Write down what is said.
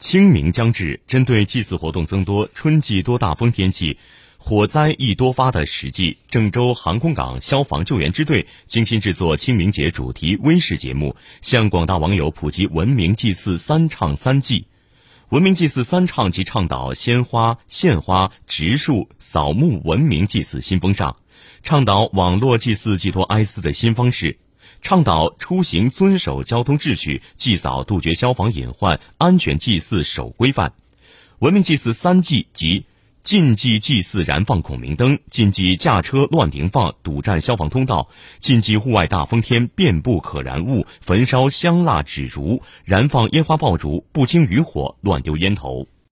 清明将至，针对祭祀活动增多、春季多大风天气、火灾易多发的时际，郑州航空港消防救援支队精心制作清明节主题微视节目，向广大网友普及文明祭祀三唱三祭。文明祭祀三唱即倡导鲜花、献花、植树、扫墓文明祭祀新风尚，倡导网络祭祀寄托哀思的新方式。倡导出行遵守交通秩序，祭扫杜绝消防隐患，安全祭祀守规范。文明祭祀三忌即：禁忌祭祀燃放孔明灯，禁忌驾车乱停放堵占消防通道，禁忌户外大风天遍布可燃物，焚烧香蜡纸烛，燃放烟花爆竹，不经余火乱丢烟头。